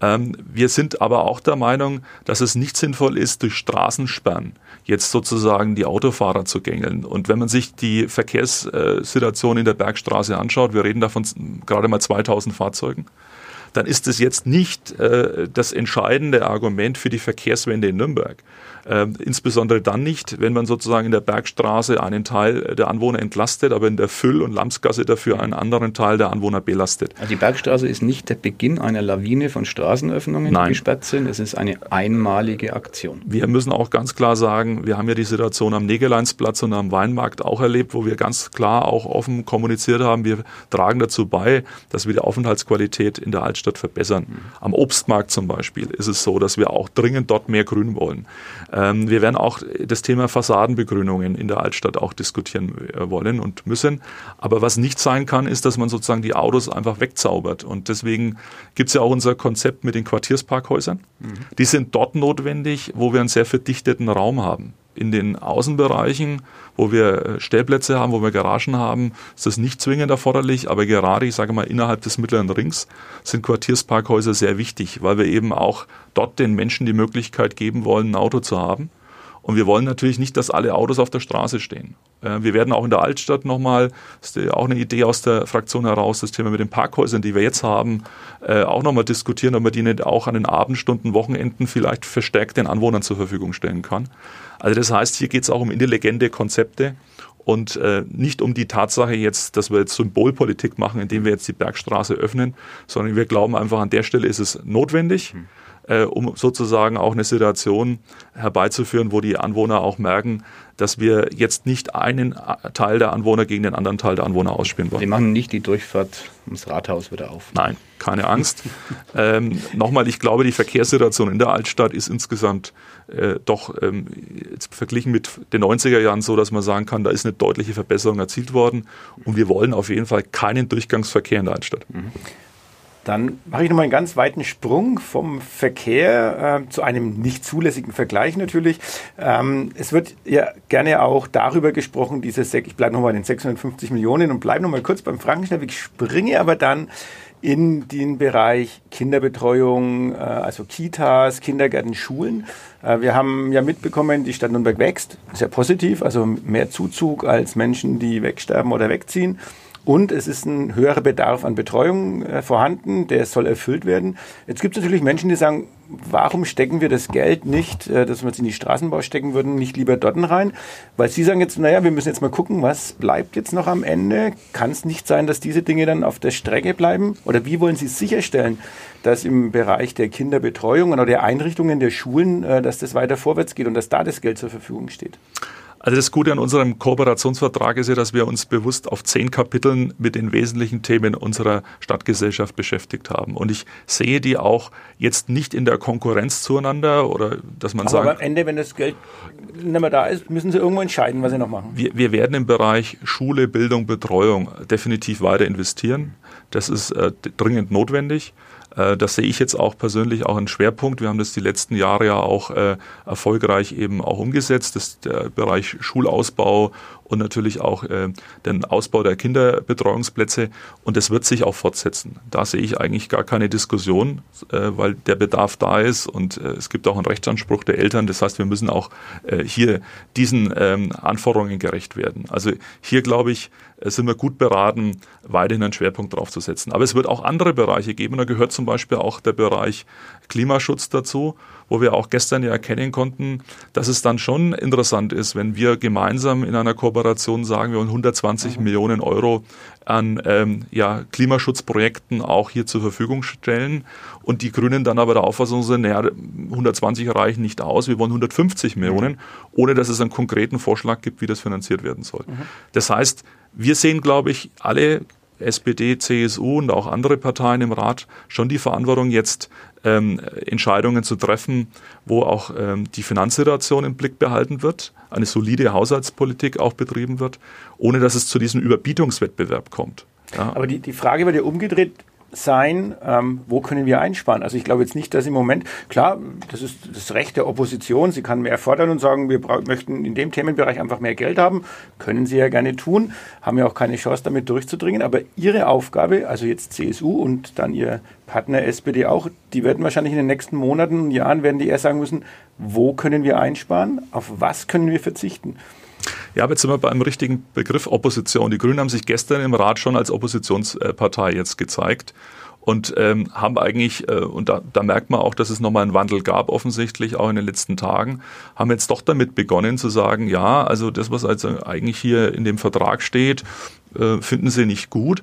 Ähm, wir sind aber auch der Meinung, dass es nicht sinnvoll ist, durch Straßensperren jetzt sozusagen die Autofahrer zu gängeln. Und wenn man sich die Verkehrssituation in der Bergstraße anschaut, wir reden davon gerade mal 2000 Fahrzeugen, dann ist es jetzt nicht äh, das entscheidende Argument für die Verkehrswende in Nürnberg. Ähm, insbesondere dann nicht, wenn man sozusagen in der Bergstraße einen Teil der Anwohner entlastet, aber in der Füll- und Lamsgasse dafür einen anderen Teil der Anwohner belastet. Also die Bergstraße ist nicht der Beginn einer Lawine von Straßenöffnungen, Nein. die gesperrt sind. Es ist eine einmalige Aktion. Wir müssen auch ganz klar sagen, wir haben ja die Situation am Negeleinsplatz und am Weinmarkt auch erlebt, wo wir ganz klar auch offen kommuniziert haben, wir tragen dazu bei, dass wir die Aufenthaltsqualität in der Altstadt verbessern. Mhm. Am Obstmarkt zum Beispiel ist es so, dass wir auch dringend dort mehr Grün wollen. Ähm, wir werden auch das Thema Fassadenbegrünungen in der Altstadt auch diskutieren äh, wollen und müssen. Aber was nicht sein kann, ist, dass man sozusagen die Autos einfach wegzaubert. Und deswegen gibt es ja auch unser Konzept mit den Quartiersparkhäusern. Mhm. Die sind dort notwendig, wo wir einen sehr verdichteten Raum haben in den Außenbereichen, wo wir äh, Stellplätze haben, wo wir Garagen haben, ist das nicht zwingend erforderlich, aber gerade, ich sage mal, innerhalb des mittleren Rings sind Quartiersparkhäuser sehr wichtig, weil wir eben auch dort den Menschen die Möglichkeit geben wollen, ein Auto zu haben. Und wir wollen natürlich nicht, dass alle Autos auf der Straße stehen. Äh, wir werden auch in der Altstadt nochmal, das ist auch eine Idee aus der Fraktion heraus, das Thema mit den Parkhäusern, die wir jetzt haben, äh, auch nochmal diskutieren, ob man die nicht auch an den Abendstunden, Wochenenden vielleicht verstärkt den Anwohnern zur Verfügung stellen kann. Also das heißt, hier geht es auch um intelligente Konzepte und äh, nicht um die Tatsache jetzt, dass wir jetzt Symbolpolitik machen, indem wir jetzt die Bergstraße öffnen, sondern wir glauben einfach, an der Stelle ist es notwendig. Mhm äh, um sozusagen auch eine Situation herbeizuführen, wo die Anwohner auch merken, dass wir jetzt nicht einen Teil der Anwohner gegen den anderen Teil der Anwohner ausspielen wollen. Sie machen nicht die Durchfahrt ums Rathaus wieder auf. Nein, keine Angst. [LAUGHS] ähm, Nochmal, ich glaube, die Verkehrssituation in der Altstadt ist insgesamt äh, doch ähm, verglichen mit den 90er Jahren so, dass man sagen kann, da ist eine deutliche Verbesserung erzielt worden. Und wir wollen auf jeden Fall keinen Durchgangsverkehr in der Altstadt. Mhm. Dann mache ich nochmal einen ganz weiten Sprung vom Verkehr äh, zu einem nicht zulässigen Vergleich natürlich. Ähm, es wird ja gerne auch darüber gesprochen, diese Sek ich bleibe nochmal bei den 650 Millionen und bleibe nochmal kurz beim Frankenschnellweg, springe aber dann in den Bereich Kinderbetreuung, äh, also Kitas, Kindergärten, Schulen. Äh, wir haben ja mitbekommen, die Stadt Nürnberg wächst, sehr positiv, also mehr Zuzug als Menschen, die wegsterben oder wegziehen. Und es ist ein höherer Bedarf an Betreuung äh, vorhanden, der soll erfüllt werden. Jetzt gibt es natürlich Menschen, die sagen, warum stecken wir das Geld nicht, äh, dass wir es in die Straßenbau stecken würden, nicht lieber dort rein? Weil sie sagen jetzt, naja, wir müssen jetzt mal gucken, was bleibt jetzt noch am Ende? Kann es nicht sein, dass diese Dinge dann auf der Strecke bleiben? Oder wie wollen Sie sicherstellen, dass im Bereich der Kinderbetreuung oder der Einrichtungen der Schulen, äh, dass das weiter vorwärts geht und dass da das Geld zur Verfügung steht? Also das Gute an unserem Kooperationsvertrag ist ja, dass wir uns bewusst auf zehn Kapiteln mit den wesentlichen Themen unserer Stadtgesellschaft beschäftigt haben. Und ich sehe die auch jetzt nicht in der Konkurrenz zueinander oder dass man sagt. Aber am Ende, wenn das Geld nicht mehr da ist, müssen Sie irgendwo entscheiden, was Sie noch machen. Wir, wir werden im Bereich Schule, Bildung, Betreuung definitiv weiter investieren. Das ist äh, dringend notwendig. Äh, das sehe ich jetzt auch persönlich auch einen Schwerpunkt. Wir haben das die letzten Jahre ja auch äh, erfolgreich eben auch umgesetzt. Das ist der Bereich Schulausbau und natürlich auch äh, den Ausbau der Kinderbetreuungsplätze. Und das wird sich auch fortsetzen. Da sehe ich eigentlich gar keine Diskussion, äh, weil der Bedarf da ist und äh, es gibt auch einen Rechtsanspruch der Eltern. Das heißt, wir müssen auch äh, hier diesen ähm, Anforderungen gerecht werden. Also hier glaube ich, äh, sind wir gut beraten, weiterhin einen Schwerpunkt drauf zu setzen. Aber es wird auch andere Bereiche geben. Da gehört zum Beispiel auch der Bereich Klimaschutz dazu, wo wir auch gestern ja erkennen konnten, dass es dann schon interessant ist, wenn wir gemeinsam in einer Kooperation sagen, wir wollen 120 mhm. Millionen Euro an ähm, ja, Klimaschutzprojekten auch hier zur Verfügung stellen und die Grünen dann aber der Auffassung sind, naja, 120 reichen nicht aus, wir wollen 150 Millionen, mhm. ohne dass es einen konkreten Vorschlag gibt, wie das finanziert werden soll. Mhm. Das heißt, wir sehen, glaube ich, alle SPD, CSU und auch andere Parteien im Rat schon die Verantwortung, jetzt ähm, Entscheidungen zu treffen, wo auch ähm, die Finanzsituation im Blick behalten wird, eine solide Haushaltspolitik auch betrieben wird, ohne dass es zu diesem Überbietungswettbewerb kommt. Ja. Aber die, die Frage wird ja umgedreht sein, ähm, wo können wir einsparen. Also ich glaube jetzt nicht, dass im Moment, klar, das ist das Recht der Opposition, sie kann mehr fordern und sagen, wir möchten in dem Themenbereich einfach mehr Geld haben, können sie ja gerne tun, haben ja auch keine Chance damit durchzudringen, aber ihre Aufgabe, also jetzt CSU und dann ihr Partner SPD auch, die werden wahrscheinlich in den nächsten Monaten und Jahren, werden die eher sagen müssen, wo können wir einsparen, auf was können wir verzichten. Ja, aber jetzt sind wir beim richtigen Begriff Opposition. Die Grünen haben sich gestern im Rat schon als Oppositionspartei jetzt gezeigt und ähm, haben eigentlich, äh, und da, da merkt man auch, dass es nochmal einen Wandel gab, offensichtlich auch in den letzten Tagen, haben jetzt doch damit begonnen zu sagen, ja, also das, was also eigentlich hier in dem Vertrag steht, äh, finden sie nicht gut.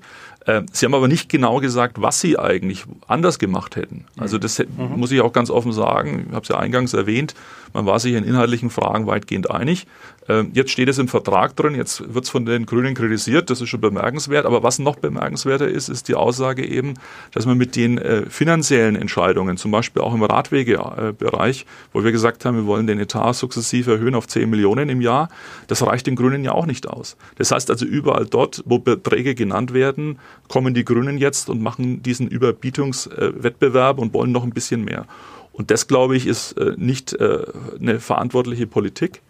Äh, sie haben aber nicht genau gesagt, was Sie eigentlich anders gemacht hätten. Also das mhm. muss ich auch ganz offen sagen. Ich habe es ja eingangs erwähnt. Man war sich in inhaltlichen Fragen weitgehend einig. Ähm, jetzt steht es im Vertrag drin, jetzt wird es von den Grünen kritisiert, das ist schon bemerkenswert. Aber was noch bemerkenswerter ist, ist die Aussage eben, dass man mit den äh, finanziellen Entscheidungen, zum Beispiel auch im Radwegebereich, wo wir gesagt haben, wir wollen den Etat sukzessive erhöhen auf 10 Millionen im Jahr, das reicht den Grünen ja auch nicht aus. Das heißt also überall dort, wo Beträge genannt werden, kommen die Grünen jetzt und machen diesen Überbietungswettbewerb und wollen noch ein bisschen mehr. Und das, glaube ich, ist äh, nicht äh, eine verantwortliche Politik.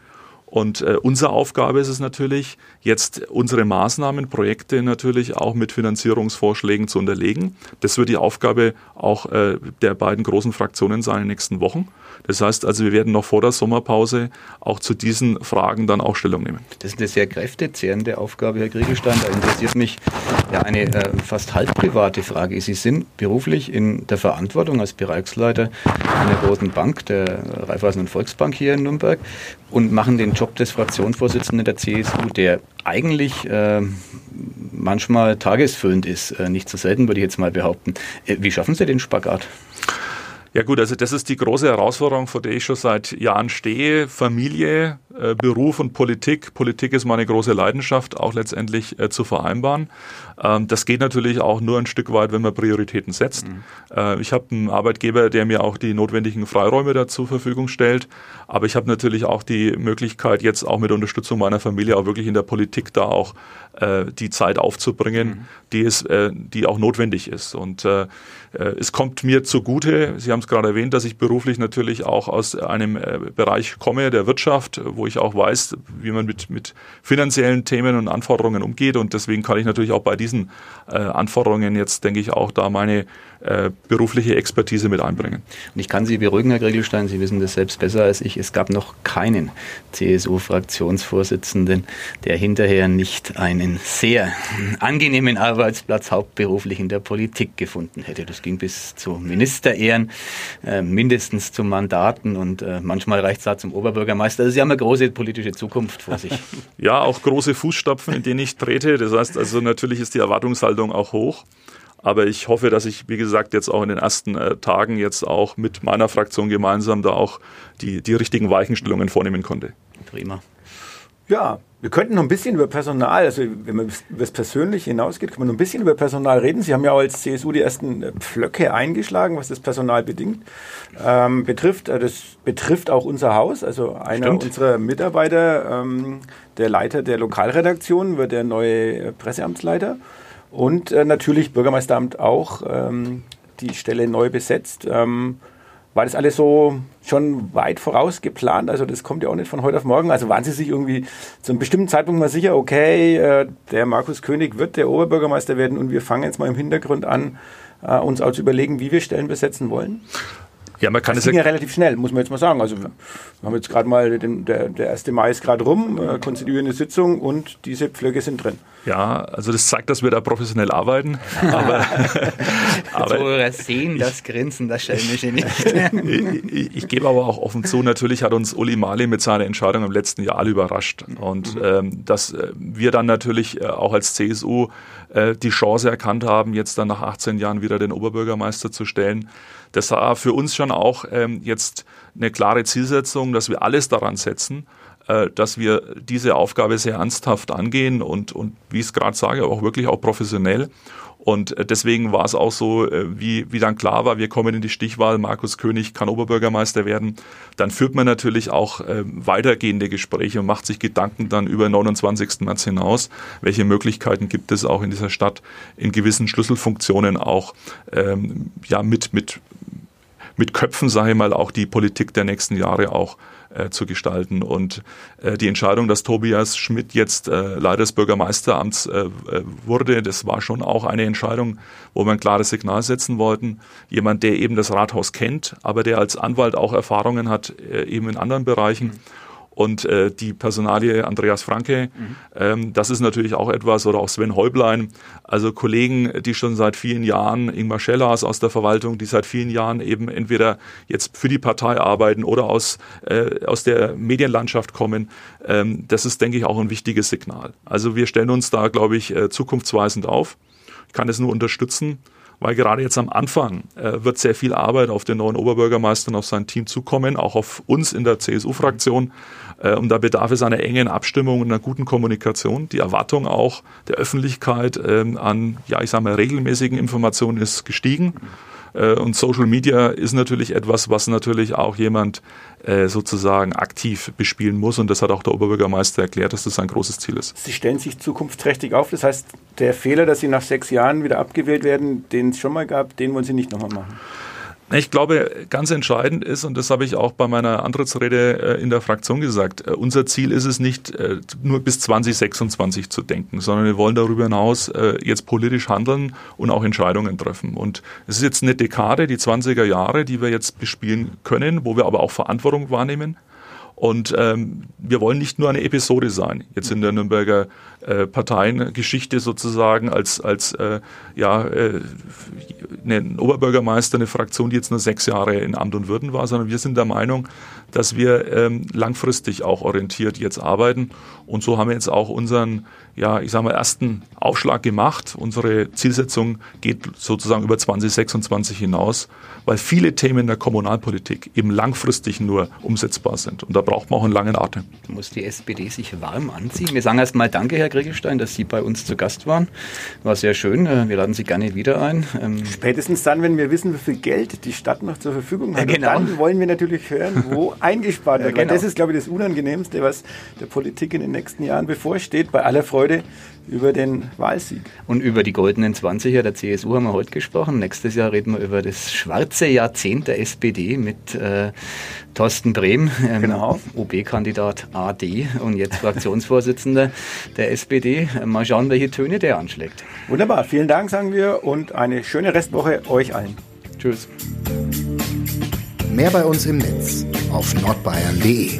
Und äh, unsere Aufgabe ist es natürlich, jetzt unsere Maßnahmen, Projekte natürlich auch mit Finanzierungsvorschlägen zu unterlegen. Das wird die Aufgabe auch äh, der beiden großen Fraktionen sein in den nächsten Wochen. Das heißt also, wir werden noch vor der Sommerpause auch zu diesen Fragen dann auch Stellung nehmen. Das ist eine sehr kräftezehrende Aufgabe, Herr Kriegelstein. Da interessiert mich ja eine äh, fast halb private Frage. Sie sind beruflich in der Verantwortung als Bereichsleiter einer großen Bank, der Raiffeisen- und Volksbank hier in Nürnberg und machen den Job des Fraktionsvorsitzenden der CSU, der eigentlich äh, manchmal tagesfüllend ist. Äh, nicht so selten, würde ich jetzt mal behaupten. Äh, wie schaffen Sie den Spagat? Ja gut, also das ist die große Herausforderung, vor der ich schon seit Jahren stehe. Familie, äh, Beruf und Politik. Politik ist meine große Leidenschaft, auch letztendlich äh, zu vereinbaren. Ähm, das geht natürlich auch nur ein Stück weit, wenn man Prioritäten setzt. Mhm. Äh, ich habe einen Arbeitgeber, der mir auch die notwendigen Freiräume dazu zur Verfügung stellt. Aber ich habe natürlich auch die Möglichkeit, jetzt auch mit Unterstützung meiner Familie auch wirklich in der Politik da auch äh, die Zeit aufzubringen, mhm. die, ist, äh, die auch notwendig ist. Und äh, es kommt mir zugute, Sie haben es gerade erwähnt, dass ich beruflich natürlich auch aus einem äh, Bereich komme, der Wirtschaft, wo ich auch weiß, wie man mit, mit finanziellen Themen und Anforderungen umgeht. Und deswegen kann ich natürlich auch bei diesen äh, Anforderungen jetzt, denke ich, auch da meine äh, berufliche Expertise mit einbringen. Und ich kann Sie beruhigen, Herr Griegelstein, Sie wissen das selbst besser als ich. Es gab noch keinen CSU-Fraktionsvorsitzenden, der hinterher nicht einen sehr angenehmen Arbeitsplatz hauptberuflich in der Politik gefunden hätte. Das ging bis zu Ministerehren, äh, mindestens zu Mandaten und äh, manchmal reicht es da zum Oberbürgermeister. Also Sie haben eine große politische Zukunft vor sich. [LAUGHS] Ja, auch große Fußstapfen, in denen ich trete. Das heißt also, natürlich ist die Erwartungshaltung auch hoch. Aber ich hoffe, dass ich, wie gesagt, jetzt auch in den ersten äh, Tagen jetzt auch mit meiner Fraktion gemeinsam da auch die, die richtigen Weichenstellungen vornehmen konnte. Prima. Ja, wir könnten noch ein bisschen über Personal, also wenn man über das Persönliche hinausgeht, kann man noch ein bisschen über Personal reden. Sie haben ja auch als CSU die ersten äh, Pflöcke eingeschlagen, was das Personal bedingt, ähm, betrifft. Äh, das betrifft auch unser Haus. Also einer Stimmt. unserer Mitarbeiter, ähm, der Leiter der Lokalredaktion, wird der neue Presseamtsleiter. Und äh, natürlich Bürgermeisteramt auch. Ähm, die Stelle neu besetzt. Ähm, war das alles so schon weit voraus geplant? Also das kommt ja auch nicht von heute auf morgen. Also waren Sie sich irgendwie zu einem bestimmten Zeitpunkt mal sicher, okay, äh, der Markus König wird der Oberbürgermeister werden und wir fangen jetzt mal im Hintergrund an, äh, uns auch zu überlegen, wie wir Stellen besetzen wollen? Ja, man kann das es ging ja relativ schnell, muss man jetzt mal sagen. Also wir haben jetzt gerade mal, den, der, der 1. Mai ist gerade rum, äh, konstituierende Sitzung und diese Pflöcke sind drin. Ja, also das zeigt, dass wir da professionell arbeiten. [LAUGHS] Aber, aber wir sehen das Grinsen, das schelmische nicht. [LAUGHS] ich, ich, gebe aber auch offen zu, natürlich hat uns Uli Mali mit seiner Entscheidung im letzten Jahr alle überrascht. Und mhm. ähm, dass äh, wir dann natürlich äh, auch als CSU äh, die Chance erkannt haben, jetzt dann nach 18 Jahren wieder den Oberbürgermeister zu stellen das war für uns schon auch ähm, jetzt eine klare Zielsetzung, dass wir alles daran setzen, äh, dass wir diese Aufgabe sehr ernsthaft angehen und, und wie ich es gerade sage, auch wirklich auch professionell. Und äh, deswegen war es auch so, äh, wie, wie dann klar war, wir kommen in die Stichwahl, Markus König kann Oberbürgermeister werden. Dann führt man natürlich auch äh, weitergehende Gespräche und macht sich Gedanken dann über 29. März hinaus. Welche Möglichkeiten gibt es auch in dieser Stadt in gewissen Schlüsselfunktionen auch ähm, ja, mit, mit, mit Köpfen, sage ich mal, auch die Politik der nächsten Jahre auch äh, zu gestalten. Und äh, die Entscheidung, dass Tobias Schmidt jetzt äh, Leiter des Bürgermeisteramts äh, äh, wurde, das war schon auch eine Entscheidung, wo wir ein klares Signal setzen wollten. Jemand, der eben das Rathaus kennt, aber der als Anwalt auch Erfahrungen hat, äh, eben in anderen Bereichen. Mhm und äh, die Personalie Andreas Franke, mhm. ähm, das ist natürlich auch etwas, oder auch Sven Häublein, also Kollegen, die schon seit vielen Jahren, Ingmar Schellers aus der Verwaltung, die seit vielen Jahren eben entweder jetzt für die Partei arbeiten oder aus, äh, aus der Medienlandschaft kommen. Ähm, das ist, denke ich, auch ein wichtiges Signal. Also wir stellen uns da, glaube ich, äh, zukunftsweisend auf. Ich kann es nur unterstützen weil gerade jetzt am Anfang äh, wird sehr viel Arbeit auf den neuen Oberbürgermeister und auf sein Team zukommen, auch auf uns in der CSU-Fraktion. Äh, und da bedarf es einer engen Abstimmung und einer guten Kommunikation. Die Erwartung auch der Öffentlichkeit ähm, an, ja, ich sage mal, regelmäßigen Informationen ist gestiegen. Äh, und Social Media ist natürlich etwas, was natürlich auch jemand äh, sozusagen aktiv bespielen muss. Und das hat auch der Oberbürgermeister erklärt, dass das ein großes Ziel ist. Sie stellen sich zukunftsträchtig auf. Das heißt, der Fehler, dass Sie nach sechs Jahren wieder abgewählt werden, den es schon mal gab, den wollen Sie nicht nochmal machen. Ich glaube, ganz entscheidend ist, und das habe ich auch bei meiner Antrittsrede äh, in der Fraktion gesagt, äh, unser Ziel ist es nicht, äh, nur bis 2026 zu denken, sondern wir wollen darüber hinaus jetzt politisch handeln und auch Entscheidungen treffen. Und es ist jetzt eine Dekade, die 20er Jahre, die wir jetzt bespielen können, wo wir aber auch Verantwortung wahrnehmen. Und ähm, wir wollen nicht nur eine Episode sein, jetzt in der Nürnberger äh, Parteiengeschichte sozusagen als, als äh, ja, äh, ein Oberbürgermeister, eine Fraktion, die jetzt nur sechs Jahre in Amt und Würden war, sondern wir sind der Meinung, dass wir ähm, langfristig auch orientiert jetzt arbeiten. Und so haben wir jetzt auch unseren, ja, ich sage mal, ersten Aufschlag gemacht. Unsere Zielsetzung geht sozusagen über 2026 hinaus, weil viele Themen in der Kommunalpolitik eben langfristig nur umsetzbar sind. Und da braucht man auch einen langen Atem. Muss die SPD sich warm anziehen. Wir sagen erst mal Danke, Herr Kriegelstein, dass Sie bei uns zu Gast waren. War sehr schön. Äh, wir laden Sie gerne wieder ein. Ähm Spätestens dann, wenn wir wissen, wie viel Geld die Stadt noch zur Verfügung hat. Ja, genau. dann wollen wir natürlich hören, wo [LAUGHS] eingespart wird. Ja, genau. Das ist, glaube ich, das Unangenehmste, was der Politik in den nächsten Jahren bevorsteht. Bei aller Freude über den Wahlsieg. Und über die goldenen 20er der CSU haben wir heute gesprochen. Nächstes Jahr reden wir über das schwarze Jahrzehnt der SPD mit äh, Thorsten Brehm, ähm, genau. OB-Kandidat AD und jetzt Fraktionsvorsitzender der SPD. Mal schauen, welche Töne der anschlägt. Wunderbar, vielen Dank, sagen wir, und eine schöne Restwoche euch allen. Tschüss. Mehr bei uns im Netz auf nordbayern.de.